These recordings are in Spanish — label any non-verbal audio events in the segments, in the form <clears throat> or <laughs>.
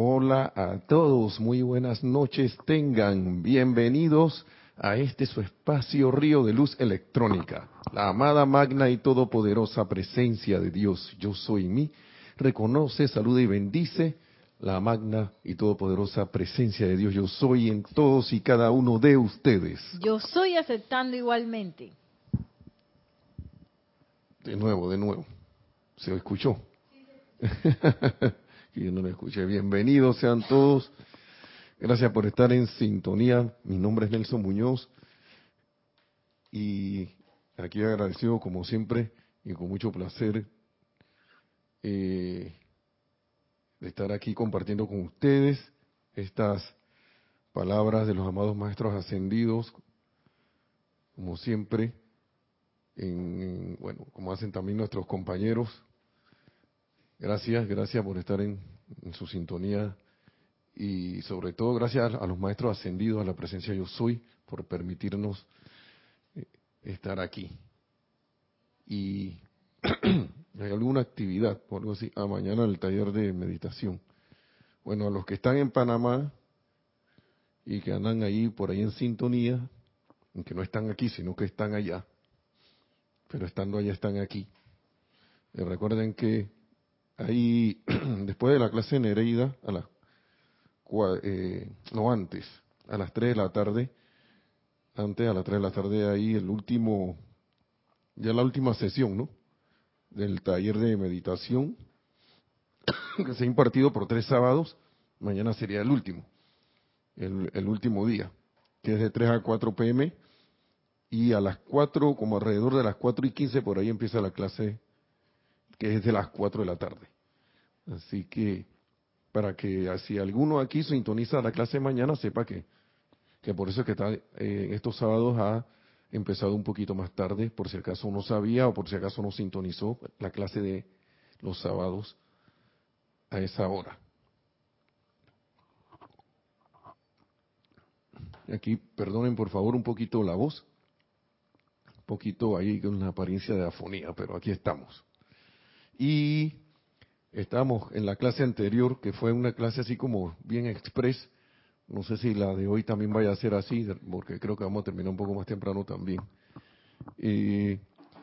Hola a todos, muy buenas noches tengan. Bienvenidos a este su espacio Río de Luz Electrónica. La amada magna y todopoderosa presencia de Dios, yo soy mí, reconoce, saluda y bendice la magna y todopoderosa presencia de Dios, yo soy en todos y cada uno de ustedes. Yo soy aceptando igualmente. De nuevo, de nuevo. ¿Se escuchó? <laughs> que yo no lo escuché. Bienvenidos sean todos. Gracias por estar en sintonía. Mi nombre es Nelson Muñoz. Y aquí agradecido, como siempre, y con mucho placer, eh, de estar aquí compartiendo con ustedes estas palabras de los amados maestros ascendidos, como siempre, en, bueno, como hacen también nuestros compañeros Gracias, gracias por estar en, su sintonía y sobre todo gracias a los maestros ascendidos a la presencia yo soy por permitirnos eh, estar aquí. Y <clears throat> hay alguna actividad o algo así, a ah, mañana el taller de meditación. Bueno, a los que están en Panamá y que andan ahí por ahí en sintonía, que no están aquí, sino que están allá, pero estando allá están aquí. Eh, recuerden que ahí, <clears throat> después de la clase en Nereida, a las, eh, no antes, a las 3 de la tarde, antes a las 3 de la tarde, ahí el último, ya la última sesión, ¿no? Del taller de meditación, <coughs> que se ha impartido por tres sábados, mañana sería el último, el, el último día, que es de 3 a 4 pm, y a las 4, como alrededor de las 4 y 15, por ahí empieza la clase que es de las 4 de la tarde. Así que, para que si alguno aquí sintoniza la clase de mañana, sepa que, que por eso es que está, eh, estos sábados ha empezado un poquito más tarde, por si acaso no sabía o por si acaso no sintonizó la clase de los sábados a esa hora. Aquí, perdonen por favor un poquito la voz, un poquito ahí con una apariencia de afonía, pero aquí estamos. Y estamos en la clase anterior, que fue una clase así como bien express. No sé si la de hoy también vaya a ser así, porque creo que vamos a terminar un poco más temprano también. Eh,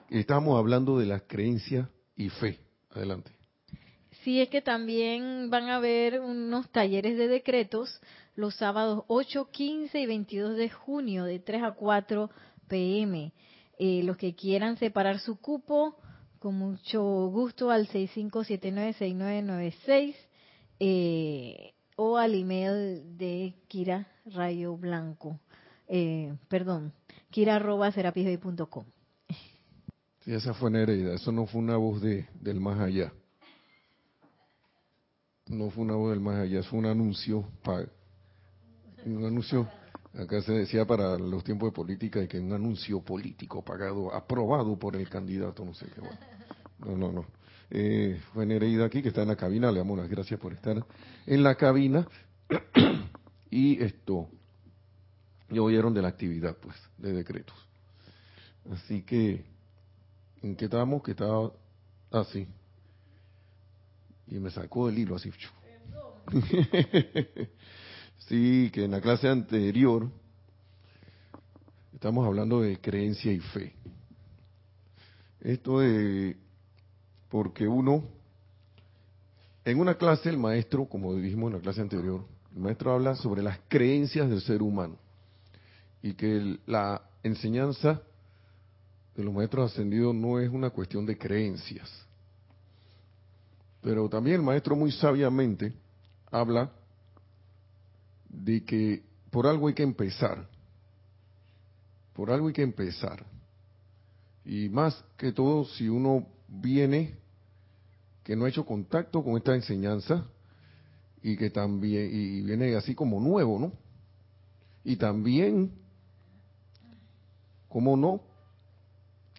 estamos hablando de la creencia y fe. Adelante. Sí, es que también van a haber unos talleres de decretos los sábados 8, 15 y 22 de junio de 3 a 4 pm. Eh, los que quieran separar su cupo, con mucho gusto al 65796996 eh, o al email de Kira Rayo Blanco. Eh, perdón, kira arroba Sí, esa fue Nereida, eso no fue una voz de, del más allá. No fue una voz del más allá, fue un anuncio, un anuncio Acá se decía para los tiempos de política y que un anuncio político pagado, aprobado por el candidato, no sé qué. No, no, no. Eh, fue Nereida aquí, que está en la cabina. Le damos las gracias por estar en la cabina. y esto, ya oyeron de la actividad, pues, de decretos. Así que, ¿en qué estábamos? Que estaba así. y me sacó el hilo así. <laughs> Sí, que en la clase anterior estamos hablando de creencia y fe. Esto de porque uno, en una clase el maestro, como dijimos en la clase anterior, el maestro habla sobre las creencias del ser humano y que la enseñanza de los maestros ascendidos no es una cuestión de creencias. Pero también el maestro muy sabiamente habla de que por algo hay que empezar. Por algo hay que empezar. Y más que todo, si uno viene, que no ha hecho contacto con esta enseñanza, y que también, y viene así como nuevo, ¿no? Y también, ¿cómo no?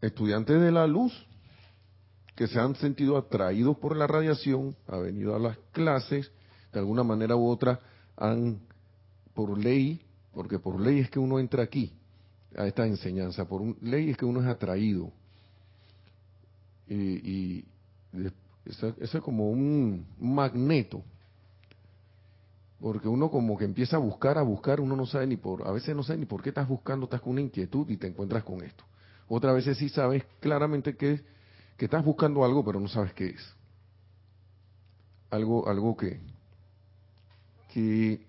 Estudiantes de la luz que se han sentido atraídos por la radiación, han venido a las clases, de alguna manera u otra han por ley, porque por ley es que uno entra aquí, a esta enseñanza, por ley es que uno es atraído. Y, eso, es como un magneto. Porque uno como que empieza a buscar, a buscar, uno no sabe ni por, a veces no sabe ni por qué estás buscando, estás con una inquietud y te encuentras con esto. Otras veces sí sabes claramente que, que estás buscando algo, pero no sabes qué es. Algo, algo que, que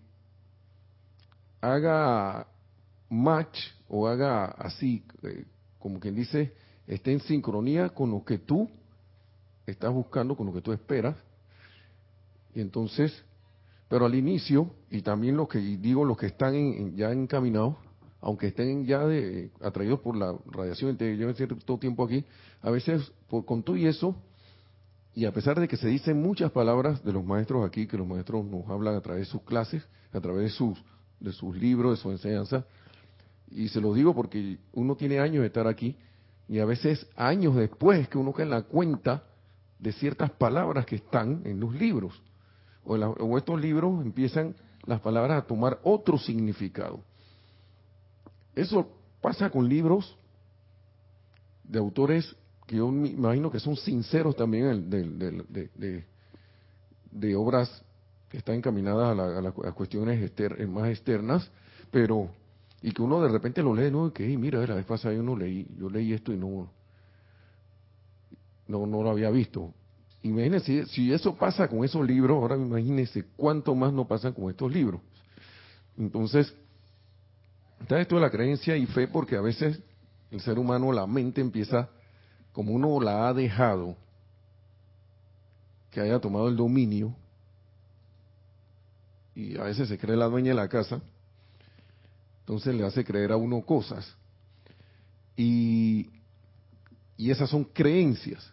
haga match o haga así, eh, como quien dice, esté en sincronía con lo que tú estás buscando, con lo que tú esperas. Y entonces, pero al inicio, y también lo que digo, los que están ya encaminados, aunque estén ya de, atraídos por la radiación, lleven cierto tiempo aquí, a veces por, con todo y eso, y a pesar de que se dicen muchas palabras de los maestros aquí, que los maestros nos hablan a través de sus clases, a través de sus, de sus libros, de su enseñanza, y se lo digo porque uno tiene años de estar aquí, y a veces años después que uno cae en la cuenta de ciertas palabras que están en los libros. O, o estos libros empiezan las palabras a tomar otro significado. Eso pasa con libros de autores que yo me imagino que son sinceros también de, obras que están encaminadas a, las cuestiones más externas, pero y que uno de repente lo lee, ¿no? Y que, mira, la vez pasada yo no leí, yo leí esto y no, no, no lo había visto. Imagínense, si eso pasa con esos libros, ahora imagínense cuánto más no pasa con estos libros. Entonces, está esto de la creencia y fe porque a veces el ser humano, la mente empieza, como uno la ha dejado, que haya tomado el dominio, y a veces se cree la dueña de la casa, entonces le hace creer a uno cosas. Y, y esas son creencias.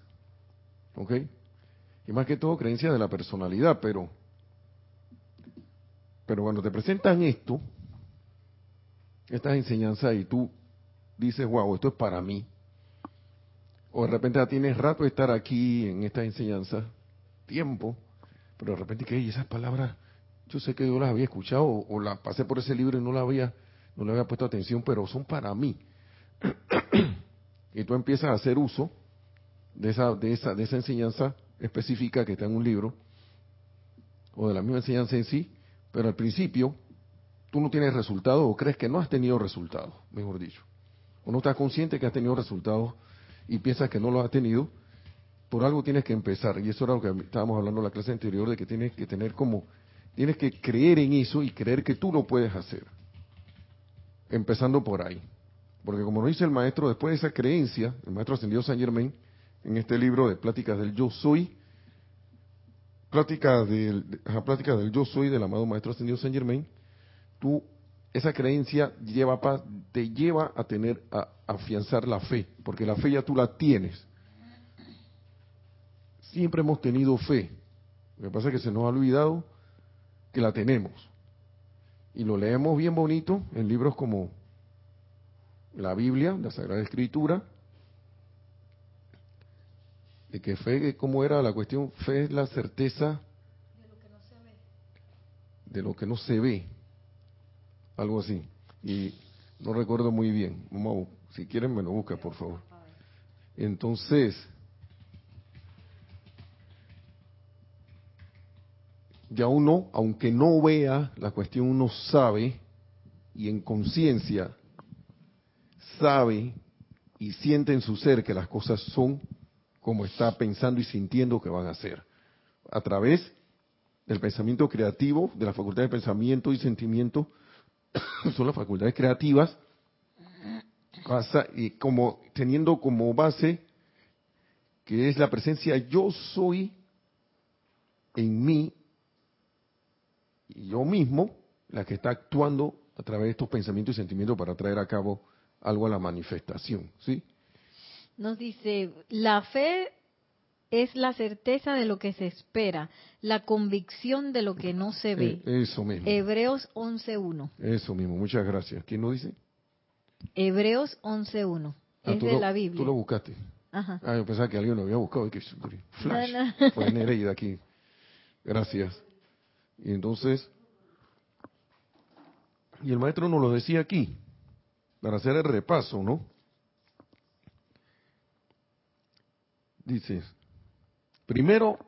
¿Ok? Y más que todo creencias de la personalidad, pero, pero cuando te presentan esto, estas enseñanzas y tú dices, wow, esto es para mí. O de repente ya tienes rato de estar aquí en esta enseñanza, tiempo, pero de repente que esas palabras, yo sé que yo las había escuchado o, o las pasé por ese libro y no la había, no le había puesto atención, pero son para mí. <clears throat> y tú empiezas a hacer uso de esa, de esa, de esa enseñanza específica que está en un libro, o de la misma enseñanza en sí, pero al principio tú no tienes resultados o crees que no has tenido resultados, mejor dicho. O no estás consciente que has tenido resultados y piensas que no los has tenido, por algo tienes que empezar. Y eso era lo que estábamos hablando en la clase anterior, de que tienes que tener como, tienes que creer en eso y creer que tú lo puedes hacer. Empezando por ahí. Porque como nos dice el maestro, después de esa creencia, el maestro ascendido San Germain, en este libro de Pláticas del Yo Soy, Pláticas del, Pláticas del Yo Soy del amado Maestro Ascendido Saint Germain, tú, esa creencia lleva, te lleva a tener, a, afianzar la fe, porque la fe ya tú la tienes. Siempre hemos tenido fe. Lo que pasa es que se nos ha olvidado que la tenemos. Y lo leemos bien bonito en libros como la Biblia, la Sagrada Escritura, de que fe, ¿cómo era la cuestión? Fe es la certeza de lo que no se ve. De lo que no se ve. Algo así. Y no recuerdo muy bien. si quieren me lo busca, por favor. Entonces, ya uno, aunque no vea la cuestión, uno sabe y en conciencia sabe y siente en su ser que las cosas son como está pensando y sintiendo que van a hacer. A través del pensamiento creativo, de la facultad de pensamiento y sentimiento, <coughs> son las facultades creativas, y como teniendo como base que es la presencia yo soy en mí y yo mismo la que está actuando a través de estos pensamientos y sentimientos para traer a cabo algo a la manifestación, ¿sí? Nos dice, la fe es la certeza de lo que se espera, la convicción de lo que no se ve. Eh, eso mismo. Hebreos 11.1. Eso mismo, muchas gracias. ¿Quién lo dice? Hebreos 11.1. Ah, es de la Biblia. Tú lo buscaste. Ajá. Ah, yo pensaba que alguien lo había buscado. Flash. Fue Nereida aquí. Gracias. Y entonces, y el maestro nos lo decía aquí, para hacer el repaso, ¿no? Dice, primero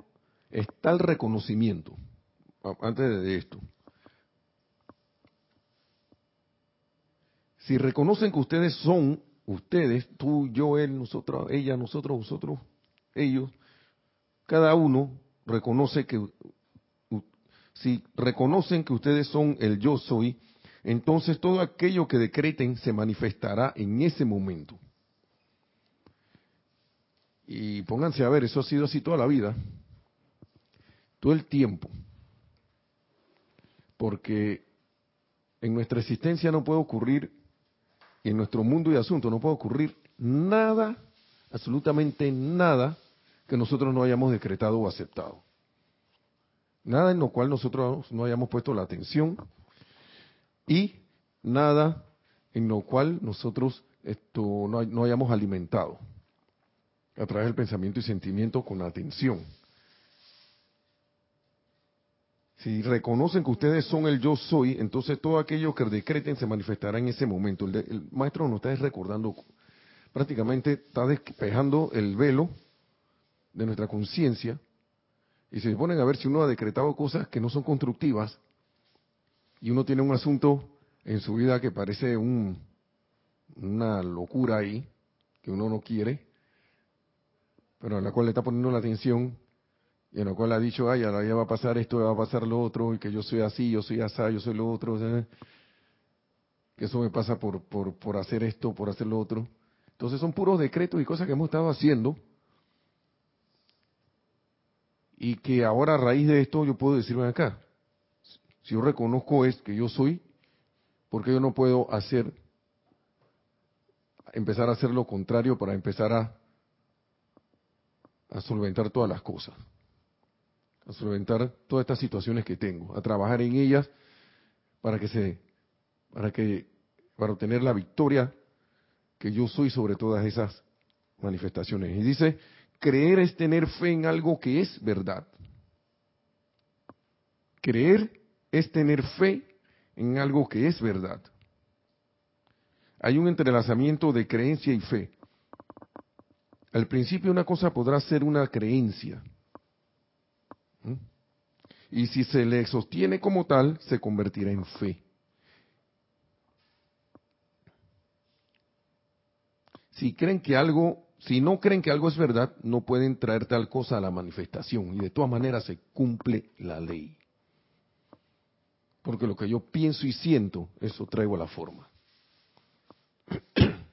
está el reconocimiento, antes de esto. Si reconocen que ustedes son, ustedes, tú, yo, él, nosotros, ella, nosotros, vosotros, ellos, cada uno reconoce que si reconocen que ustedes son el yo soy, entonces todo aquello que decreten se manifestará en ese momento. Y pónganse a ver, eso ha sido así toda la vida, todo el tiempo. Porque en nuestra existencia no puede ocurrir, en nuestro mundo y asunto no puede ocurrir nada, absolutamente nada, que nosotros no hayamos decretado o aceptado. Nada en lo cual nosotros no hayamos puesto la atención y nada en lo cual nosotros esto no, no hayamos alimentado a través del pensamiento y sentimiento con atención. Si reconocen que ustedes son el yo soy, entonces todo aquello que decreten se manifestará en ese momento. El, maestro nos está recordando, prácticamente está despejando el velo de nuestra conciencia y se ponen a ver si uno ha decretado cosas que no son constructivas y uno tiene un asunto en su vida que parece un, una locura ahí, que uno no quiere, pero a la cual le está poniendo la atención y en la cual ha dicho, ay, ahora ya va a pasar esto, va a pasar lo otro, y que yo soy así, yo soy así, yo soy lo otro, que eso me pasa por, por, por hacer esto, por hacer lo otro. Entonces son puros decretos y cosas que hemos estado haciendo y que ahora a raíz de esto yo puedo decirme acá, si yo reconozco es que yo soy, porque yo no puedo hacer, empezar a hacer lo contrario para empezar a, a solventar todas las cosas? a solventar todas estas situaciones que tengo, a trabajar en ellas para que se, para que, para obtener la victoria que yo soy sobre todas esas manifestaciones. Y dice, creer es tener fe en algo que es verdad. Creer es tener fe en algo que es verdad. Hay un entrelazamiento de creencia y fe. Al principio una cosa podrá ser una creencia, y si se le sostiene como tal, se convertirá en fe. Si creen que algo, si no creen que algo es verdad, no pueden traer tal cosa a la manifestación y de todas maneras se cumple la ley. Porque lo que yo pienso y siento, eso traigo a la forma. <clears throat>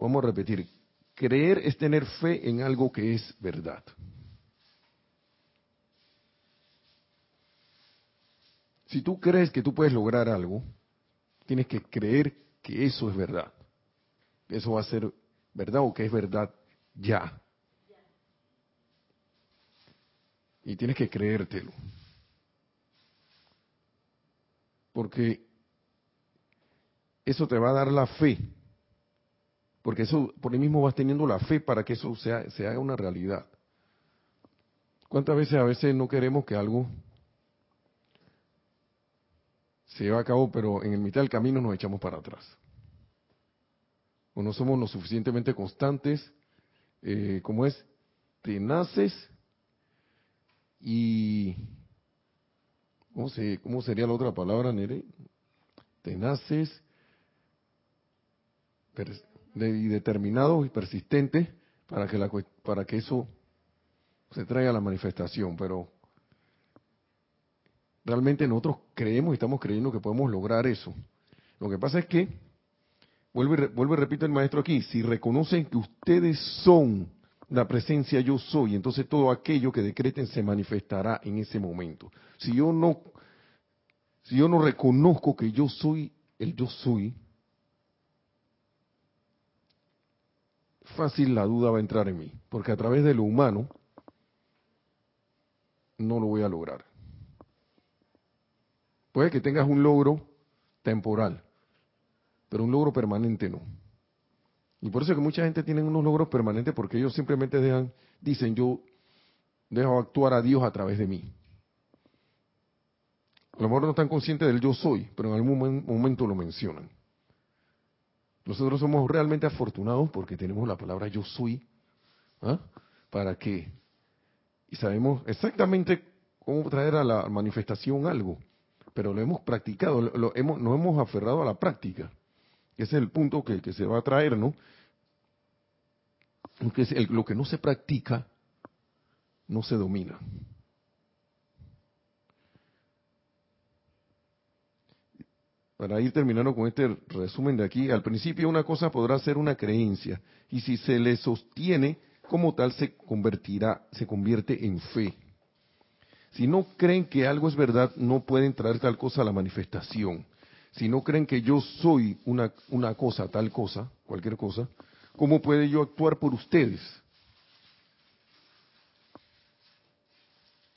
Vamos a repetir, Creer es tener fe en algo que es verdad. Si tú crees que tú puedes lograr algo, tienes que creer que eso es verdad. Que eso va a ser verdad o que es verdad ya. Y tienes que creértelo. Porque eso te va a dar la fe porque eso, por ahí mismo vas teniendo la fe para que eso sea, se haga una realidad. ¿Cuántas veces a veces no queremos que algo se lleve a cabo, pero en el mitad del camino nos echamos para atrás? O no somos lo suficientemente constantes, eh, como es, tenaces y... ¿cómo, se, ¿Cómo sería la otra palabra, Nere? Tenaces, y determinado y persistente para que, la, para que eso se traiga a la manifestación, pero realmente nosotros creemos y estamos creyendo que podemos lograr eso. Lo que pasa es que, vuelvo y, y repito el maestro aquí, si reconocen que ustedes son la presencia yo soy, entonces todo aquello que decreten se manifestará en ese momento. Si yo no, si yo no reconozco que yo soy el yo soy, fácil la duda va a entrar en mí, porque a través de lo humano no lo voy a lograr. Puede que tengas un logro temporal, pero un logro permanente no. Y por eso es que mucha gente tiene unos logros permanentes porque ellos simplemente dejan, dicen yo dejo actuar a Dios a través de mí. A lo mejor no están conscientes del yo soy, pero en algún momento lo mencionan. Nosotros somos realmente afortunados porque tenemos la palabra yo soy. ¿ah? ¿Para qué? Y sabemos exactamente cómo traer a la manifestación algo, pero lo hemos practicado, lo, hemos, hemos aferrado a la práctica. Ese es el punto que, que se va a traer, ¿no? Lo que no se practica no se domina. Para ir terminando con este resumen de aquí, al principio una cosa podrá ser una creencia y si se le sostiene como tal se convertirá, se convierte en fe. Si no creen que algo es verdad, no pueden traer tal cosa a la manifestación. Si no creen que yo soy una, una cosa, tal cosa, cualquier cosa, ¿cómo puede yo actuar por ustedes?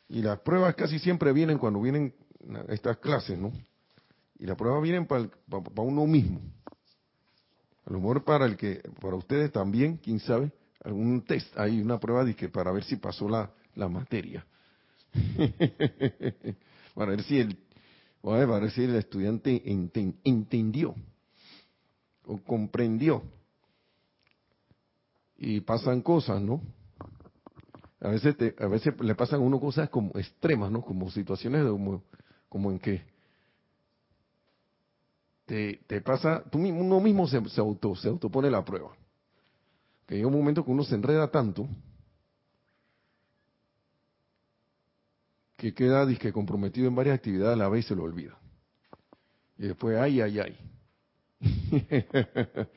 Y las pruebas casi siempre vienen cuando vienen estas clases, ¿no? Y las pruebas vienen para, uno mismo. A lo mejor para el que, para ustedes también, quién sabe, algún test, hay una prueba de que para ver si pasó la, la materia. <laughs> para ver si el, para ver si el estudiante entendió o comprendió. Y pasan cosas, ¿no? A veces, a veces le pasan a uno cosas como extremas, ¿no? Como situaciones de como, como en que te, te pasa, tú mismo, uno mismo se, auto, se autopone la prueba. Que hay un momento que uno se enreda tanto que queda disque comprometido en varias actividades a la vez y se lo olvida. Y después, ay, ay, ay. <laughs>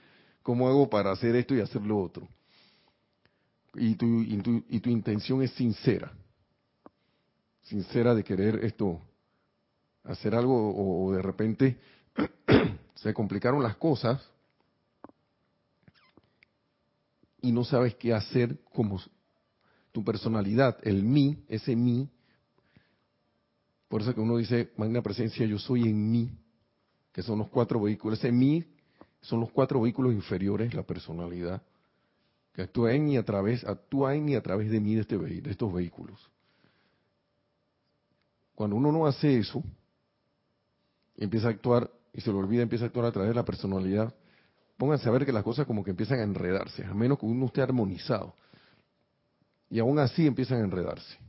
¿Cómo hago para hacer esto y hacer lo otro? Y tu, y y tu intención es sincera. Sincera de querer esto, hacer algo o, de repente <clears throat> se complicaron las cosas y no sabes qué hacer como tu personalidad, el mí, ese mí, por eso que uno dice, magna presencia, yo soy en mí, que son los cuatro vehículos. Ese mí son los cuatro vehículos inferiores, la personalidad, que actúa en y a través, actúa en y a través de mí de, este, de estos vehículos. Cuando uno no hace eso, empieza a actuar y se lo olvida, empieza a actuar a través de la personalidad, pónganse a ver que las cosas como que empiezan a enredarse, a menos que uno esté armonizado. Y aún así empiezan a enredarse.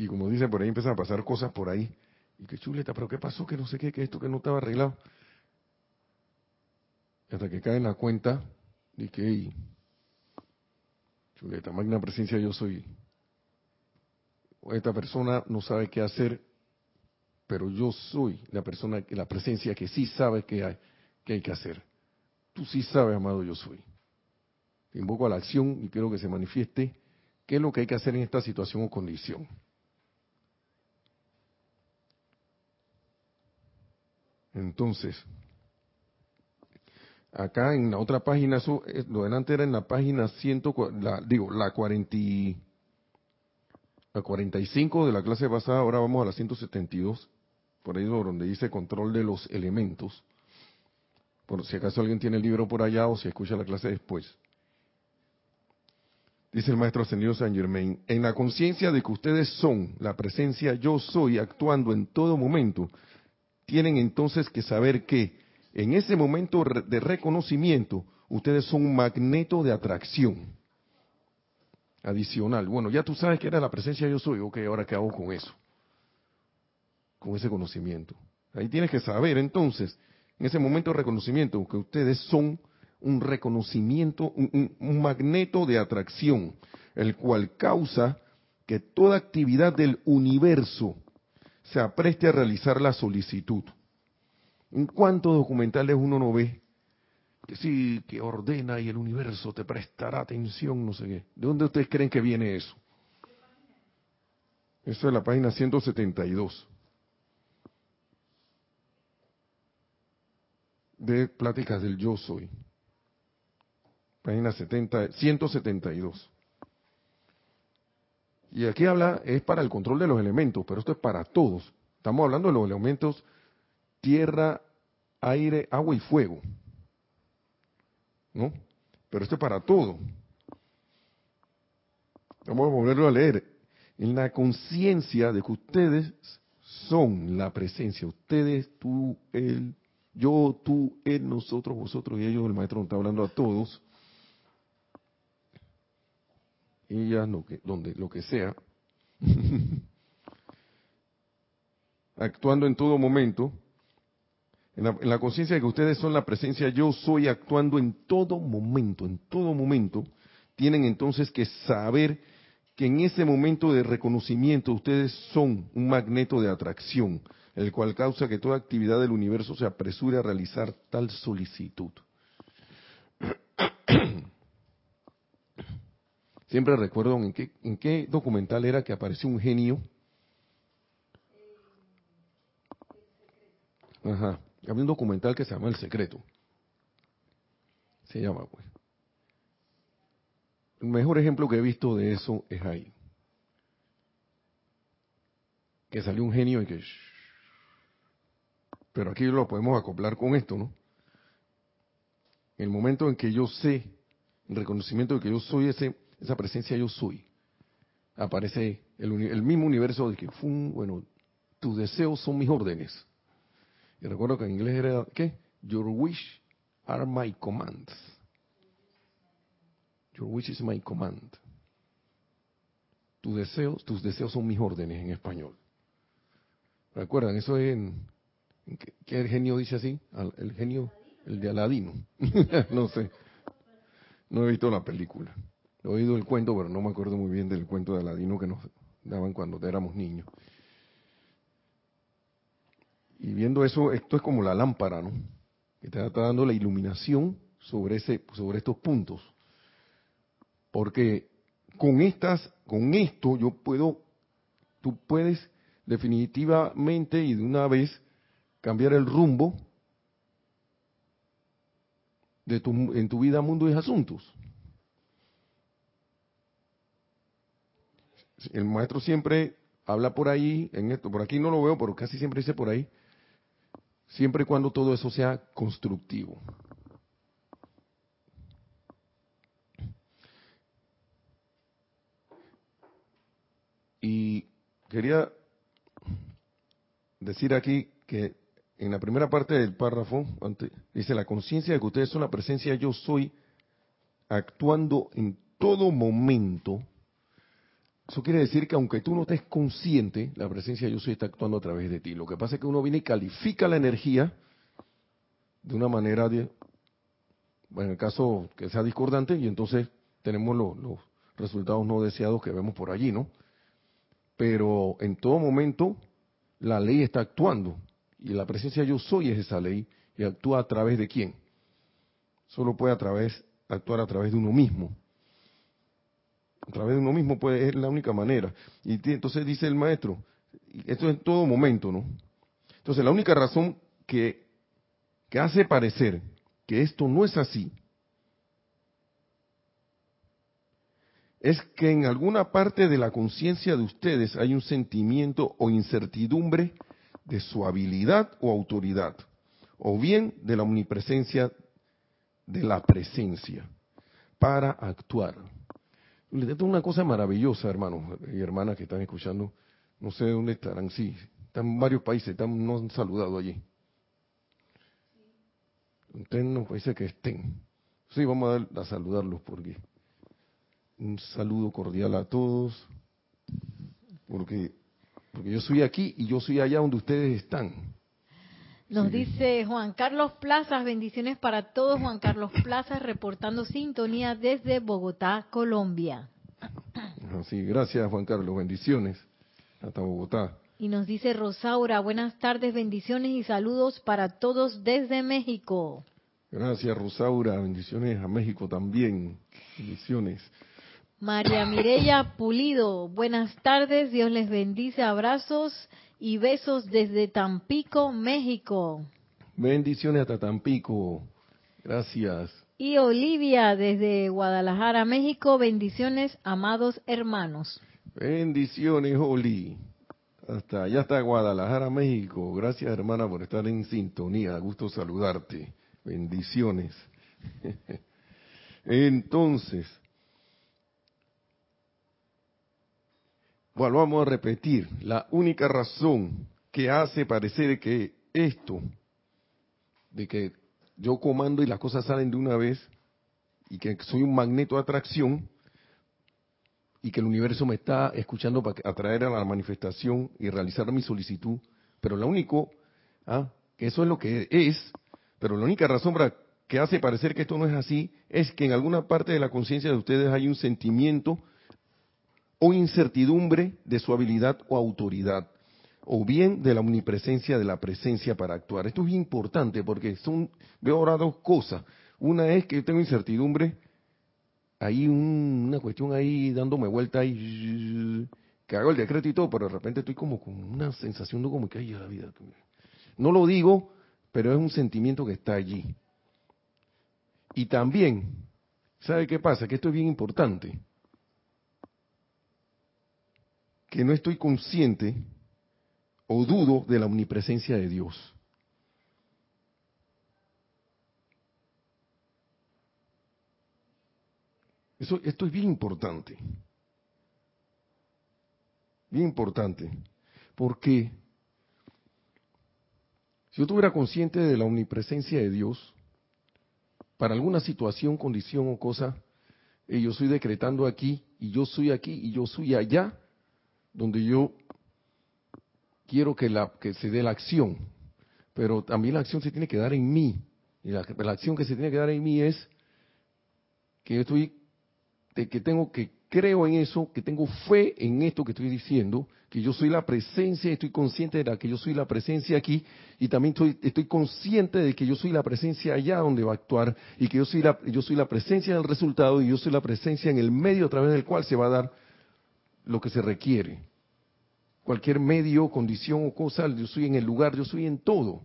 Y como dice por ahí, empiezan a pasar cosas por ahí. Y qué chuleta, pero ¿qué pasó? Que no sé qué, que esto que no estaba arreglado. Hasta que cae en la cuenta de que, chuleta, magna presencia yo soy. Esta persona no sabe qué hacer, pero yo soy la persona, la presencia que sí sabe qué hay, qué hay que hacer. Tú sí sabes, amado, yo soy. Te invoco a la acción y quiero que se manifieste qué es lo que hay que hacer en esta situación o condición. Entonces, acá en la otra página, eh, lo delante era en la página 100, la, digo, la 40, la 45 de la clase pasada, ahora vamos a la 172, por ahí donde dice control de los elementos, por si acaso alguien tiene el libro por allá o si escucha la clase después. Dice el maestro ascendido Saint Germain, en la conciencia de que ustedes son la presencia yo soy actuando en todo momento, tienen entonces que saber que en ese momento de reconocimiento, ustedes son un magneto de atracción adicional. Bueno, ya tú sabes que era la presencia yo soy, ok, ahora qué hago con eso, con ese conocimiento. Ahí tienes que saber entonces, en ese momento de reconocimiento, que ustedes son un reconocimiento, un, un magneto de atracción, el cual causa que toda actividad del universo se apreste a realizar la solicitud. ¿En cuántos documentales uno no ve? Que sí, que ordena y el universo te prestará atención, no sé qué. ¿De dónde ustedes creen que viene eso? Esa es la página 172. De Pláticas del Yo Soy. Página 70, 172. Y aquí habla, es para el control de los elementos, pero esto es para todos. Estamos hablando de los elementos tierra, aire, agua y fuego. ¿No? Pero esto es para todo. Vamos a volverlo a leer. En la conciencia de que ustedes son la presencia. Ustedes, tú, él, yo, tú, él, nosotros, vosotros y ellos. El maestro nos está hablando a todos ellas, lo que, donde, lo que sea, <laughs> actuando en todo momento, en la, en la conciencia de que ustedes son la presencia yo soy actuando en todo momento, en todo momento, tienen entonces que saber que en ese momento de reconocimiento ustedes son un magneto de atracción, el cual causa que toda actividad del universo se apresure a realizar tal solicitud. Siempre recuerdo en qué, en qué documental era que apareció un genio. Ajá. Había un documental que se llama El Secreto. Se llama, pues. El mejor ejemplo que he visto de eso es ahí. Que salió un genio y que... Pero aquí lo podemos acoplar con esto, ¿no? El momento en que yo sé, el reconocimiento de que yo soy ese, esa presencia yo soy, aparece el, mismo universo de que, bueno, tus deseos son mis órdenes. Y recuerdo que en inglés era, ¿qué? Your wish are my commands. Your wish is my command. Tus deseos, tus deseos son mis órdenes en español. ¿Recuerdan? Eso es en, ¿qué, el genio dice así? El genio, el de Aladino. <laughs> no sé. No he visto la película. He oído el cuento, pero no me acuerdo muy bien del cuento de Aladino que nos daban cuando éramos niños. Y viendo eso, esto es como la lámpara, ¿no? Que te está dando la iluminación sobre ese, sobre estos puntos. Porque con estas, con esto yo puedo, tú puedes definitivamente y de una vez cambiar el rumbo de tu, en tu vida, mundo y asuntos. El maestro siempre habla por ahí, en esto, por aquí no lo veo, pero casi siempre dice por ahí, siempre y cuando todo eso sea constructivo. Y quería decir aquí que en la primera parte del párrafo dice la conciencia de que ustedes son la presencia yo soy actuando en todo momento. Eso quiere decir que aunque tú no estés consciente, la presencia yo soy está actuando a través de ti. Lo que pasa es que uno viene y califica la energía de una manera, de, en el caso que sea discordante, y entonces tenemos los resultados no deseados que vemos por allí, ¿no? pero en todo momento la ley está actuando y la presencia yo soy es esa ley y actúa a través de quién. Solo puede a través actuar a través de uno mismo. A través de uno mismo puede es la única manera. Y entonces dice el maestro, esto es en todo momento, ¿no? Entonces la única razón que que hace parecer que esto no es así es que en alguna parte de la conciencia de ustedes hay un sentimiento o incertidumbre de su habilidad o autoridad, o bien de la omnipresencia de la presencia para actuar. Esto es una cosa maravillosa, hermanos y hermanas que están escuchando. No sé dónde estarán, sí, están varios países, están, nos han saludado allí. Ustedes parece que estén. Sí, vamos a, a saludarlos porque un saludo cordial a todos, porque, porque yo soy aquí y yo soy allá donde ustedes están. Nos dice Juan Carlos Plazas, bendiciones para todos. Juan Carlos Plazas reportando sintonía desde Bogotá, Colombia. Sí, gracias Juan Carlos, bendiciones hasta Bogotá. Y nos dice Rosaura, buenas tardes, bendiciones y saludos para todos desde México. Gracias Rosaura, bendiciones a México también, bendiciones. María Mireya Pulido, buenas tardes, Dios les bendice, abrazos y besos desde Tampico, México. Bendiciones hasta Tampico, gracias. Y Olivia desde Guadalajara, México, bendiciones, amados hermanos. Bendiciones, Oli. Hasta allá está Guadalajara, México. Gracias, hermana, por estar en sintonía. Gusto saludarte. Bendiciones. <laughs> Entonces, Bueno, vamos a repetir. La única razón que hace parecer que esto, de que yo comando y las cosas salen de una vez, y que soy un magneto de atracción, y que el universo me está escuchando para atraer a la manifestación y realizar mi solicitud, pero lo único, ¿ah? que eso es lo que es, pero la única razón para que hace parecer que esto no es así es que en alguna parte de la conciencia de ustedes hay un sentimiento o incertidumbre de su habilidad o autoridad, o bien de la omnipresencia de la presencia para actuar. Esto es importante porque son, veo ahora dos cosas. Una es que yo tengo incertidumbre hay una cuestión ahí dándome vuelta y que hago el decreto y todo, pero de repente estoy como con una sensación de como que hay la vida. No lo digo, pero es un sentimiento que está allí. Y también, ¿sabe qué pasa? Que esto es bien importante. Que no estoy consciente o dudo de la omnipresencia de Dios. Eso, esto es bien importante. Bien importante. Porque si yo estuviera consciente de la omnipresencia de Dios, para alguna situación, condición o cosa, y yo estoy decretando aquí, y yo soy aquí, y yo soy allá, donde yo quiero que, la, que se dé la acción. Pero también la acción se tiene que dar en mí. Y la, la acción que se tiene que dar en mí es que yo estoy que tengo que creo en eso, que tengo fe en esto que estoy diciendo, que yo soy la presencia, estoy consciente de que yo soy la presencia aquí y también estoy, estoy consciente de que yo soy la presencia allá donde va a actuar y que yo soy la, yo soy la presencia del resultado y yo soy la presencia en el medio a través del cual se va a dar lo que se requiere. Cualquier medio, condición o cosa, yo soy en el lugar, yo soy en todo.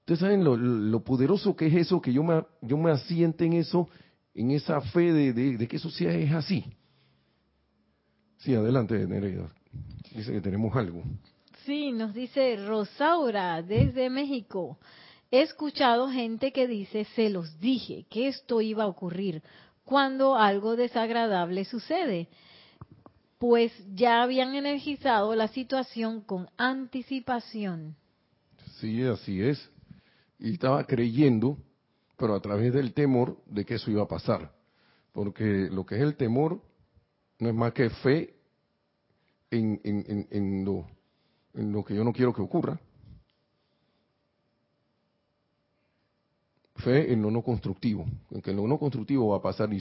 Ustedes saben lo, poderoso que es eso, que yo me, yo me asiente en eso en esa fe de, que eso sea es así. Sí, adelante, Nereida. Dice que tenemos algo. Sí, nos dice Rosaura desde México. He escuchado gente que dice, se los dije, que esto iba a ocurrir cuando algo desagradable sucede, pues ya habían energizado la situación con anticipación. Sí, así es. Y estaba creyendo pero a través del temor de que eso iba a pasar. Porque lo que es el temor no es más que fe en, en, lo, en lo que yo no quiero que ocurra. Fe en lo no constructivo, en que lo no constructivo va a pasar y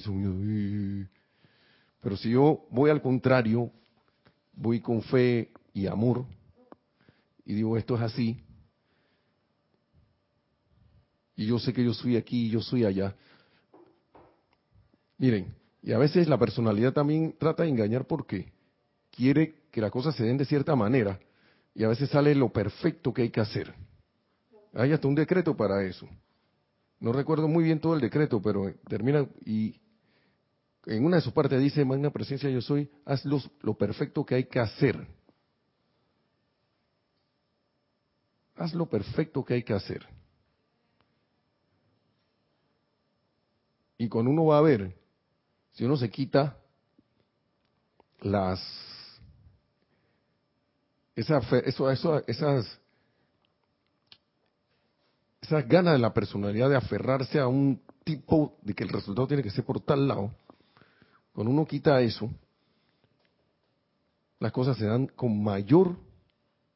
pero si yo voy al contrario, voy con fe y amor y digo esto es así, y yo sé que yo soy aquí y yo soy allá. Miren, y a veces la personalidad también trata de engañar porque quiere que las cosas se den de cierta manera y a veces sale lo perfecto que hay que hacer. Hay hasta un decreto para eso. No recuerdo muy bien todo el decreto, pero termina y en una de sus partes dice, magna presencia yo soy, haz lo perfecto que hay que hacer. Haz lo perfecto que hay que hacer. Y cuando uno va a ver, si uno se quita las esa eso, eso, esas esas ganas de la personalidad de aferrarse a un tipo de que el resultado tiene que ser por tal lado, cuando uno quita eso, las cosas se dan con mayor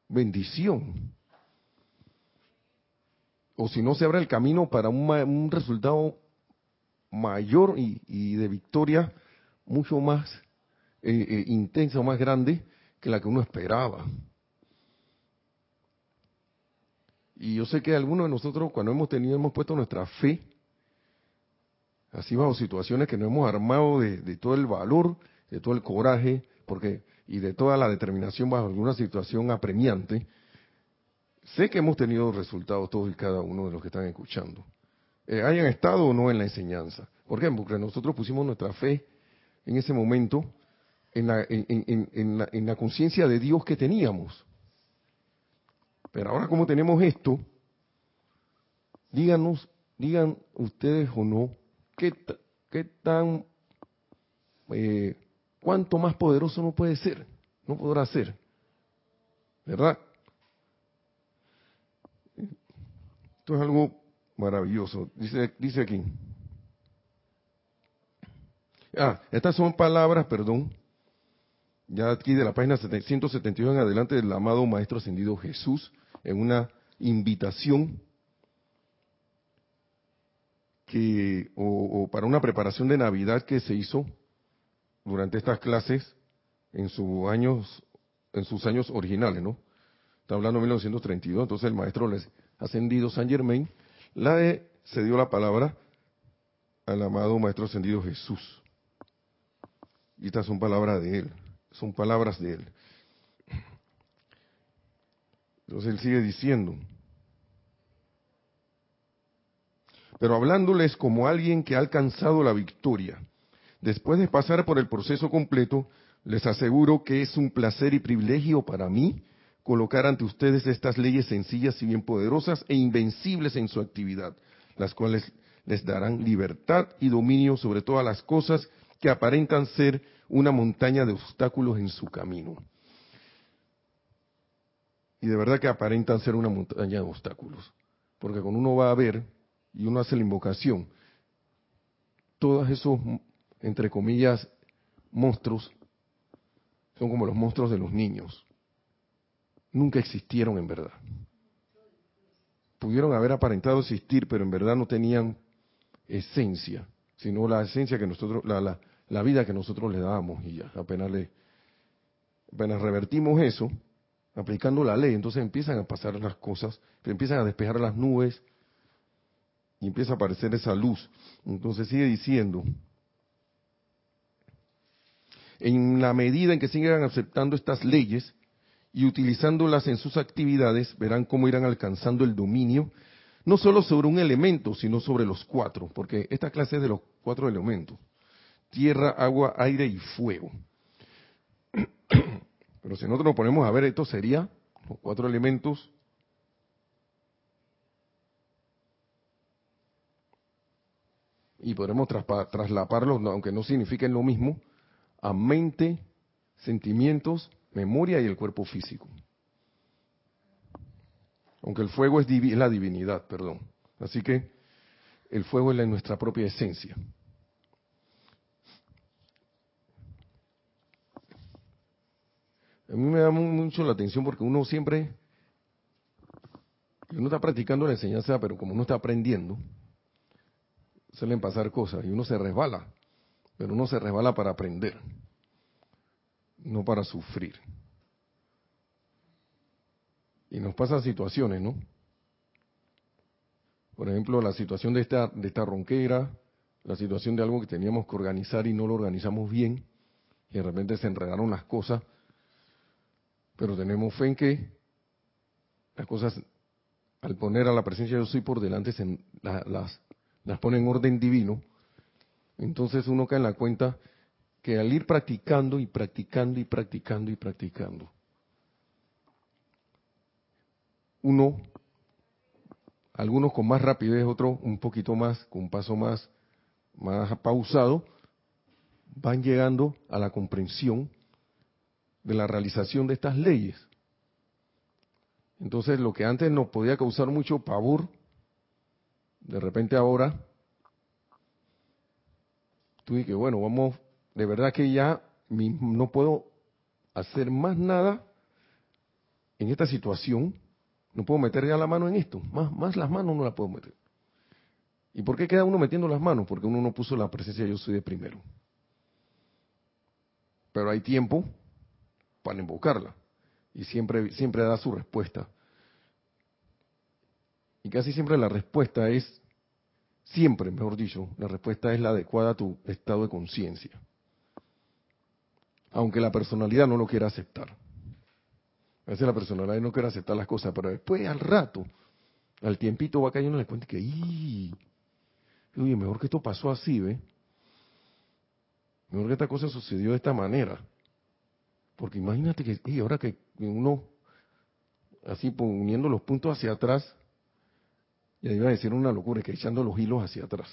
bendición. O si no, se abre el camino para un, un resultado mayor y, de victoria mucho más eh, eh, intensa o más grande que la que uno esperaba. Y yo sé que algunos de nosotros cuando hemos tenido, hemos puesto nuestra fe, así bajo situaciones que nos hemos armado de, todo el valor, de todo el coraje, porque y de toda la determinación bajo alguna situación apremiante, sé que hemos tenido resultados todos y cada uno de los que están escuchando. Eh, hayan estado o no en la enseñanza. ¿Por qué? Porque nosotros pusimos nuestra fe en ese momento en la, en, la, conciencia de Dios que teníamos. Pero ahora como tenemos esto, díganos, digan ustedes o no, qué, tan, eh, cuánto más poderoso no puede ser, no podrá ser, ¿verdad? Esto es algo Maravilloso. Dice, dice aquí. Ah, estas son palabras, perdón, ya aquí de la página 172 en adelante del amado Maestro Ascendido Jesús, en una invitación que, o, para una preparación de Navidad que se hizo durante estas clases en sus años, en sus años originales, ¿no? Está hablando de 1932, entonces el maestro les ascendido San Germain, la de, se dio la palabra al amado maestro ascendido Jesús. Y estas son palabras de él, son palabras de él. Entonces él sigue diciendo, pero hablándoles como alguien que ha alcanzado la victoria, después de pasar por el proceso completo, les aseguro que es un placer y privilegio para mí colocar ante ustedes estas leyes sencillas y bien poderosas e invencibles en su actividad, las cuales les darán libertad y dominio sobre todas las cosas que aparentan ser una montaña de obstáculos en su camino. Y de verdad que aparentan ser una montaña de obstáculos. Porque cuando uno va a ver y uno hace la invocación, todos esos, entre comillas, monstruos, son como los monstruos de los niños nunca existieron en verdad. Pudieron haber aparentado existir, pero en verdad no tenían esencia, sino la esencia que nosotros, la, la, vida que nosotros le dábamos y ya, apenas le, apenas revertimos eso, aplicando la ley, entonces empiezan a pasar las cosas, empiezan a despejar las nubes y empieza a aparecer esa luz. Entonces sigue diciendo, en la medida en que sigan aceptando estas leyes, y utilizándolas en sus actividades, verán cómo irán alcanzando el dominio, no solo sobre un elemento, sino sobre los cuatro, porque esta clase es de los cuatro elementos, tierra, agua, aire y fuego. <clears throat> Pero si nosotros nos ponemos a ver, esto sería los cuatro elementos y podremos traslaparlos, aunque no signifiquen lo mismo, a mente, sentimientos, memoria y el cuerpo físico. Aunque el fuego es, la divinidad, perdón. Así que el fuego es nuestra propia esencia. A mí me da mucho la atención porque uno siempre, uno está practicando la enseñanza, pero como uno está aprendiendo, suelen pasar cosas y uno se resbala, pero uno se resbala para aprender no para sufrir. Y nos pasan situaciones, ¿no? Por ejemplo, la situación de esta, de esta ronquera, la situación de algo que teníamos que organizar y no lo organizamos bien, y de repente se enredaron las cosas, pero tenemos fe en que las cosas, al poner a la presencia de yo soy por delante, se, las, las pone en orden divino, entonces uno cae en la cuenta que al ir practicando y practicando y practicando y practicando, uno, algunos con más rapidez, otros un poquito más, con un paso más, más pausado, van llegando a la comprensión de la realización de estas leyes. Entonces, lo que antes nos podía causar mucho pavor, de repente ahora, tú dices, bueno, vamos de verdad que ya no puedo hacer más nada en esta situación, no puedo meter ya la mano en esto, más, más las manos no la puedo meter. ¿Y por qué queda uno metiendo las manos? Porque uno no puso la presencia yo soy de primero. Pero hay tiempo para invocarla y siempre, siempre da su respuesta. Y casi siempre la respuesta es, siempre, mejor dicho, la respuesta es la adecuada a tu estado de conciencia aunque la personalidad no lo quiera aceptar. A veces la personalidad no quiere aceptar las cosas, pero después al rato, al tiempito va cayendo en la cuenta que, ¡y! Oye, mejor que esto pasó así, ¿ve? Mejor que esta cosa sucedió de esta manera. Porque imagínate que, y ahora que uno, así poniendo los puntos hacia atrás, ya iba a decir una locura, que echando los hilos hacia atrás.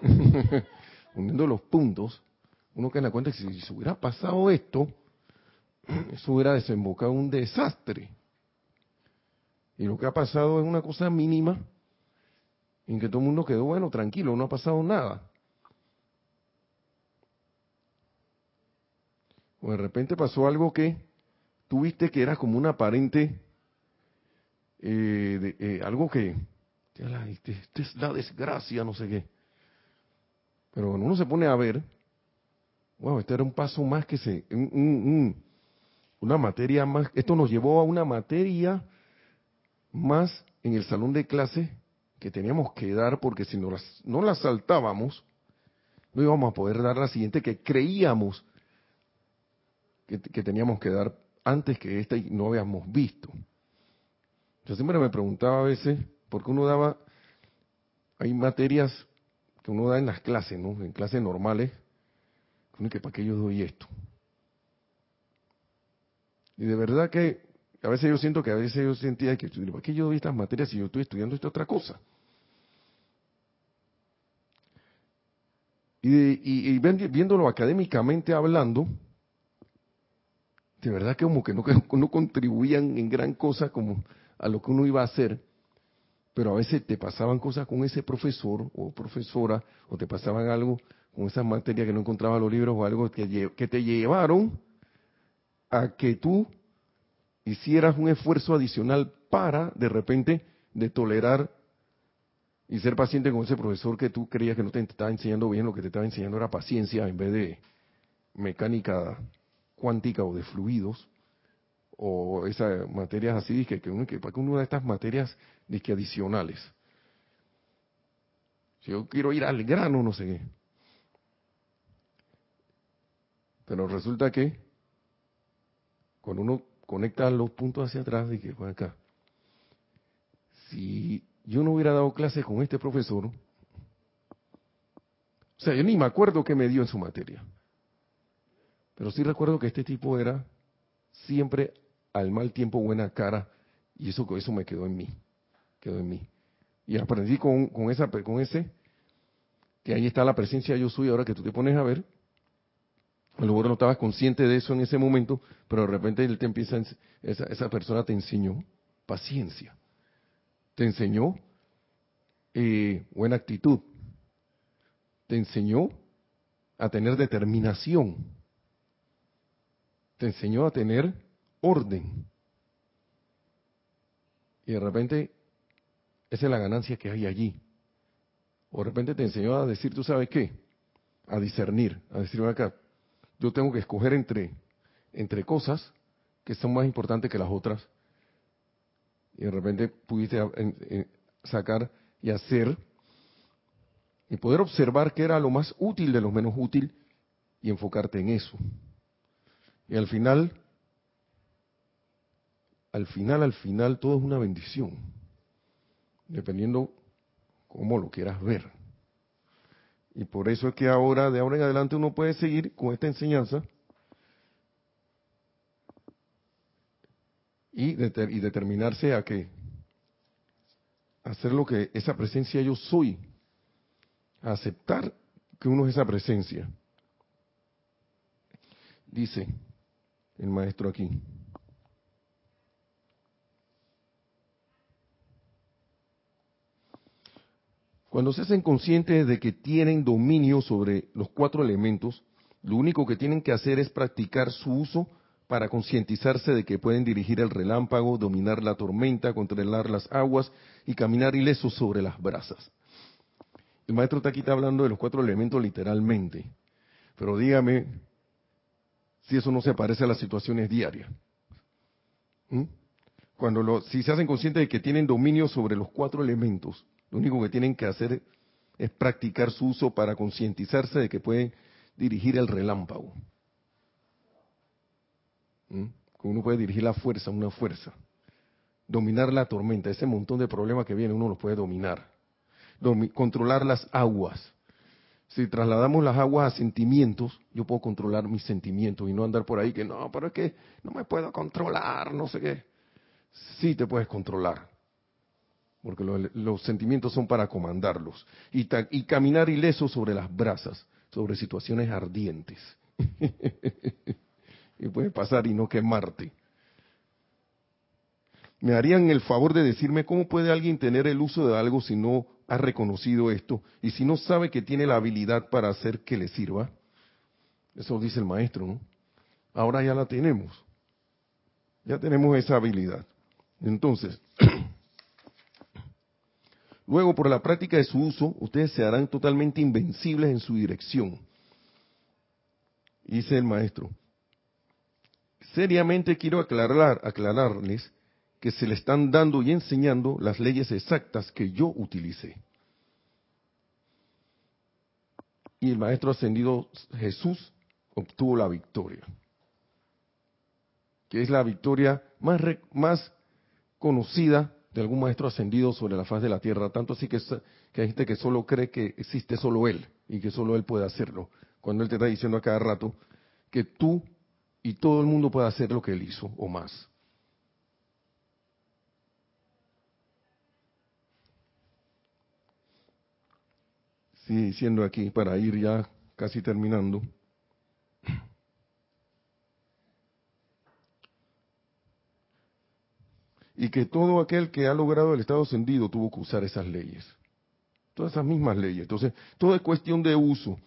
<laughs> Uniendo los puntos, uno que en la cuenta que si se hubiera pasado esto, <clears throat> eso hubiera desembocado un desastre. Y lo que ha pasado es una cosa mínima en que todo el mundo quedó, bueno, tranquilo, no ha pasado nada. o de repente pasó algo que tuviste que era como una aparente, eh, eh, algo que, este es la desgracia, no sé qué. Pero cuando uno se pone a ver, wow, este era un paso más que se, una materia más, esto nos llevó a una materia más en el salón de clase que teníamos que dar porque si no, no la saltábamos, no íbamos a poder dar la siguiente que creíamos que, teníamos que dar antes que esta y no habíamos visto. Yo siempre me preguntaba a veces, por qué uno daba, hay materias que uno da en las clases, ¿no? En clases normales, que para qué yo doy esto. Y de verdad que a veces yo siento que a veces yo sentía que, ¿para qué yo doy estas materias si yo estoy estudiando esta otra cosa? Y, viéndolo académicamente hablando, de verdad que como que no, <laughs> no contribuían en gran cosa como a lo que uno iba a hacer, pero a veces te pasaban cosas con ese profesor o profesora, o te pasaban algo con esas materias que no encontraba los libros o algo que, que te llevaron a que tú hicieras un esfuerzo adicional para, de repente, de tolerar y ser paciente con ese profesor que tú creías que no te estaba enseñando bien, lo que te estaba enseñando era paciencia en vez de mecánica cuántica o de fluidos, o esas materias así, que, que, uno, que para una de estas materias que adicionales. Si yo quiero ir al grano, no sé qué. Pero resulta que cuando uno conecta los puntos hacia atrás, y que fue acá, si yo no hubiera dado clases con este profesor, o sea, yo ni me acuerdo qué me dio en su materia. Pero sí recuerdo que este tipo era siempre al mal tiempo buena cara y eso eso me quedó en mí, quedó en mí. Y aprendí con, con esa con ese que ahí está la presencia yo soy ahora que tú te pones a ver. A lo mejor no estabas consciente de eso en ese momento, pero de repente él te empieza, esa, esa persona te enseñó paciencia te enseñó eh, buena actitud, te enseñó a tener determinación, te enseñó a tener orden. Y de repente, esa es la ganancia que hay allí. O de repente te enseñó a decir, ¿tú sabes qué? A discernir, a decir, acá, yo tengo que escoger entre, entre cosas que son más importantes que las otras y de repente pudiste sacar y hacer y poder observar qué era lo más útil de lo menos útil y enfocarte en eso. Y al final, al final, al final, todo es una bendición, dependiendo cómo lo quieras ver. Y por eso es que ahora, de ahora en adelante, uno puede seguir con esta enseñanza y, determinarse a que hacer lo que esa presencia yo soy, aceptar que uno es esa presencia. Dice el maestro aquí. Cuando se hacen conscientes de que tienen dominio sobre los cuatro elementos, lo único que tienen que hacer es practicar su uso para concientizarse de que pueden dirigir el relámpago, dominar la tormenta, controlar las aguas y caminar ilesos sobre las brasas. El maestro está aquí hablando de los cuatro elementos literalmente, pero dígame si eso no se parece a las situaciones diarias. ¿Mm? Cuando si se hacen conscientes de que tienen dominio sobre los cuatro elementos, lo único que tienen que hacer es practicar su uso para concientizarse de que pueden dirigir el relámpago. ¿Mm? Uno puede dirigir la fuerza, una fuerza. Dominar la tormenta, ese montón de problemas que vienen, uno los puede dominar. controlar las aguas. Si trasladamos las aguas a sentimientos, yo puedo controlar mis sentimientos y no andar por ahí que no, pero es que no me puedo controlar, no sé qué. Sí te puedes controlar, porque los sentimientos son para comandarlos. Y, y caminar ileso sobre las brasas, sobre situaciones ardientes. <laughs> y puede pasar y no quemarte. ¿Me harían el favor de decirme cómo puede alguien tener el uso de algo si no ha reconocido esto y si no sabe que tiene la habilidad para hacer que le sirva? Eso dice el maestro, ¿no? ahora ya la tenemos. Ya tenemos esa habilidad. Entonces, <clears throat> luego por la práctica de su uso, ustedes se harán totalmente invencibles en su dirección. Dice el maestro. Seriamente quiero aclarar, aclararles que se le están dando y enseñando las leyes exactas que yo utilicé. Y el maestro ascendido Jesús obtuvo la victoria que es la victoria más, más conocida de algún maestro ascendido sobre la faz de la tierra, tanto así que, que hay gente que solo cree que existe solo él y que solo él puede hacerlo, cuando él te está diciendo a cada rato que tú y todo el mundo puede hacer lo que él hizo o más. Sigue diciendo aquí, para ir ya casi terminando. Y que todo aquel que ha logrado el estado ascendido tuvo que usar esas leyes. Todas esas mismas leyes. Entonces, todo es cuestión de uso.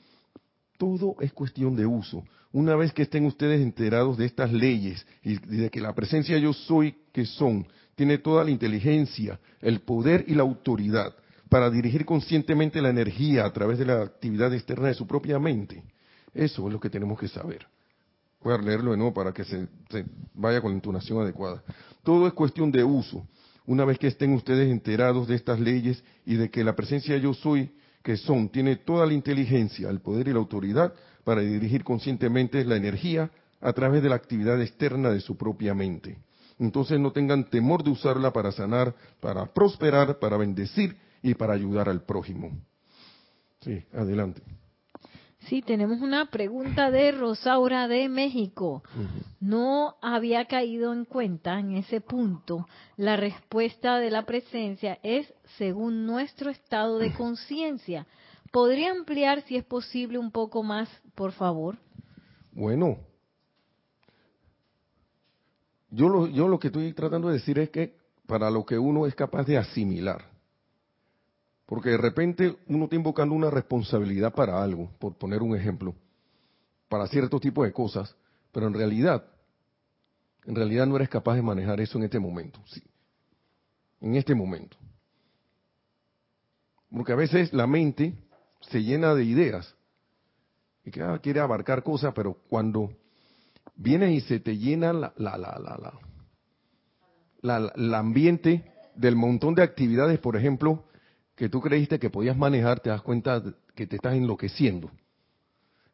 Todo es cuestión de uso. Una vez que estén ustedes enterados de estas leyes y de que la presencia yo soy que son, tiene toda la inteligencia, el poder y la autoridad para dirigir conscientemente la energía a través de la actividad externa de su propia mente. Eso es lo que tenemos que saber. Voy leerlo de nuevo para que se, vaya con la entonación adecuada. Todo es cuestión de uso. Una vez que estén ustedes enterados de estas leyes y de que la presencia yo soy, que son, tiene toda la inteligencia, el poder y la autoridad para dirigir conscientemente la energía a través de la actividad externa de su propia mente. Entonces no tengan temor de usarla para sanar, para prosperar, para bendecir y para ayudar al prójimo. Sí, adelante. Sí, tenemos una pregunta de Rosaura de México. No había caído en cuenta en ese punto. La respuesta de la presencia es según nuestro estado de conciencia. ¿Podría ampliar, si es posible, un poco más, por favor? Bueno, yo lo, yo lo que estoy tratando de decir es que para lo que uno es capaz de asimilar, porque de repente uno está invocando una responsabilidad para algo, por poner un ejemplo, para cierto tipo de cosas, pero en realidad, en realidad no eres capaz de manejar eso en este momento, sí, en este momento. Porque a veces la mente se llena de ideas y que ah, quiere abarcar cosas, pero cuando vienes y se te llena la, la, la, la, la, la ambiente del montón de actividades, por ejemplo, que tú creíste que podías manejar, te das cuenta que te estás enloqueciendo.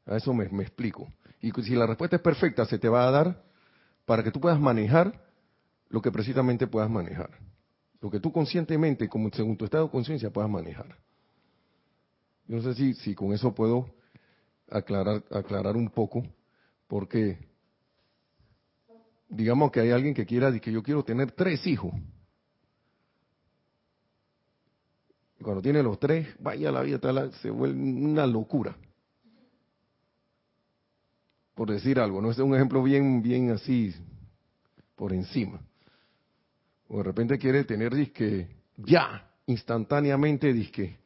A eso me, explico. Y si la respuesta es perfecta, se te va a dar para que tú puedas manejar lo que precisamente puedas manejar. Lo que tú conscientemente, como según tu estado de conciencia, puedas manejar. Yo no sé si, si con eso puedo aclarar, aclarar un poco, porque digamos que hay alguien que quiera, que yo quiero tener tres hijos. Y cuando tiene los tres, vaya la vida, se vuelve una locura. Por decir algo, no es un ejemplo bien, bien así, por encima. O de repente quiere tener disque, ya, instantáneamente disque,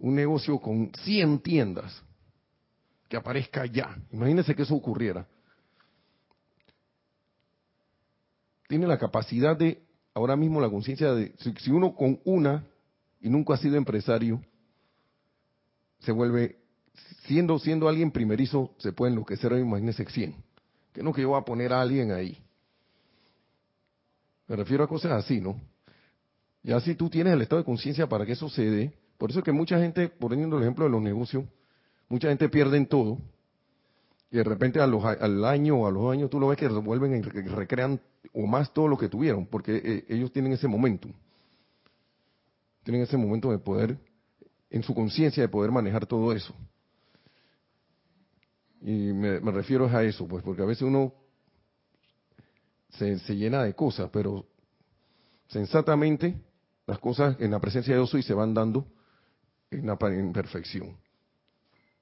un negocio con 100 tiendas, que aparezca ya. Imagínense que eso ocurriera. Tiene la capacidad de, ahora mismo la conciencia de, si uno con una y nunca ha sido empresario, se vuelve, siendo, siendo alguien primerizo, se puede enloquecer, imagínese 100. Que no que yo voy a poner a alguien ahí. Me refiero a cosas así, ¿no? Ya si tú tienes el estado de conciencia para que eso se por eso es que mucha gente, poniendo el ejemplo de los negocios, mucha gente pierde todo, y de repente a los, al año o a los años tú lo ves que vuelven y recrean o más todo lo que tuvieron, porque eh, ellos tienen ese momento tienen ese momento de poder, en su conciencia, de poder manejar todo eso. Y me, refiero a eso, pues, porque a veces uno se, llena de cosas, pero sensatamente las cosas en la presencia de Dios y se van dando en, la, en perfección.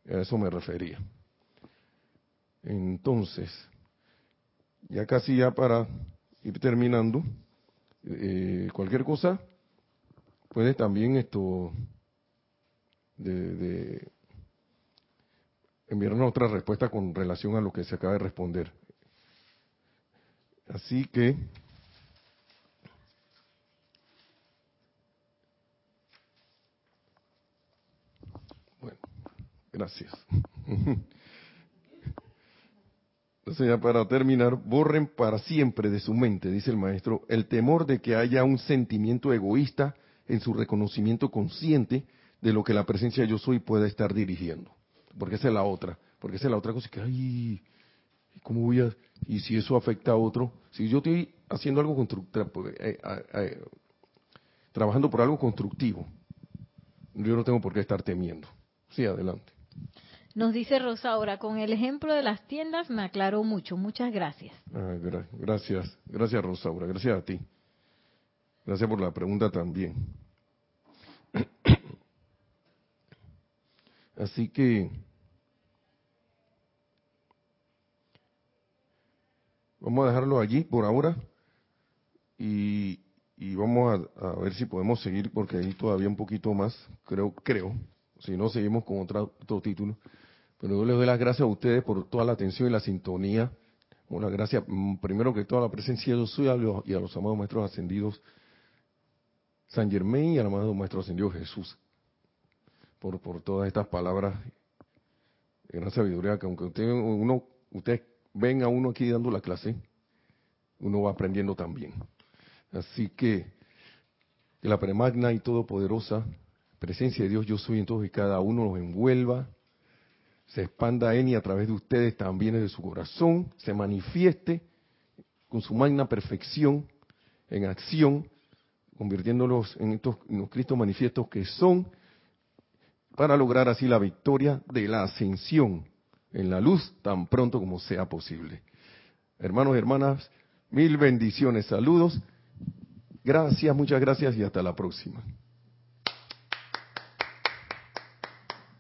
A eso me refería. Entonces, ya casi ya para ir terminando, eh, cualquier cosa, puede también esto de, enviarnos otra respuesta con relación a lo que se acaba de responder. Así que bueno, gracias. <laughs> Entonces ya para terminar, borren para siempre de su mente, dice el maestro, el temor de que haya un sentimiento egoísta en su reconocimiento consciente de lo que la presencia de yo soy pueda estar dirigiendo. Porque esa es la otra. Porque esa es la otra cosa que, ay, ¿cómo voy a...? Y si eso afecta a otro, si yo estoy haciendo algo constructivo, pues, eh, eh, trabajando por algo constructivo, yo no tengo por qué estar temiendo. Sí, adelante. Nos dice Rosaura, con el ejemplo de las tiendas me aclaró mucho. Muchas gracias. Ah, gracias, gracias Rosaura, gracias a ti. Gracias por la pregunta también. <coughs> Así que vamos a dejarlo allí por ahora y, vamos a, a, ver si podemos seguir porque hay todavía un poquito más, creo, creo. Si no, seguimos con otro, otro título. Pero yo les doy las gracias a ustedes por toda la atención y la sintonía. Una gracias, mm, primero que toda la presencia de Dios y a los amados maestros ascendidos San Germain y al amado maestro ascendido Jesús. Por, por todas estas palabras de gran sabiduría que aunque usted, uno, ustedes ven a uno aquí dando la clase, uno va aprendiendo también. Así que, que la premagna y todopoderosa presencia de Dios, yo soy en todos y cada uno, los envuelva, se expanda en y a través de ustedes también desde su corazón, se manifieste con su magna perfección en acción, convirtiéndolos en estos los Cristos manifiestos que son, para lograr así la victoria de la ascensión en la luz tan pronto como sea posible. Hermanos y hermanas, mil bendiciones, saludos, gracias, muchas gracias y hasta la próxima.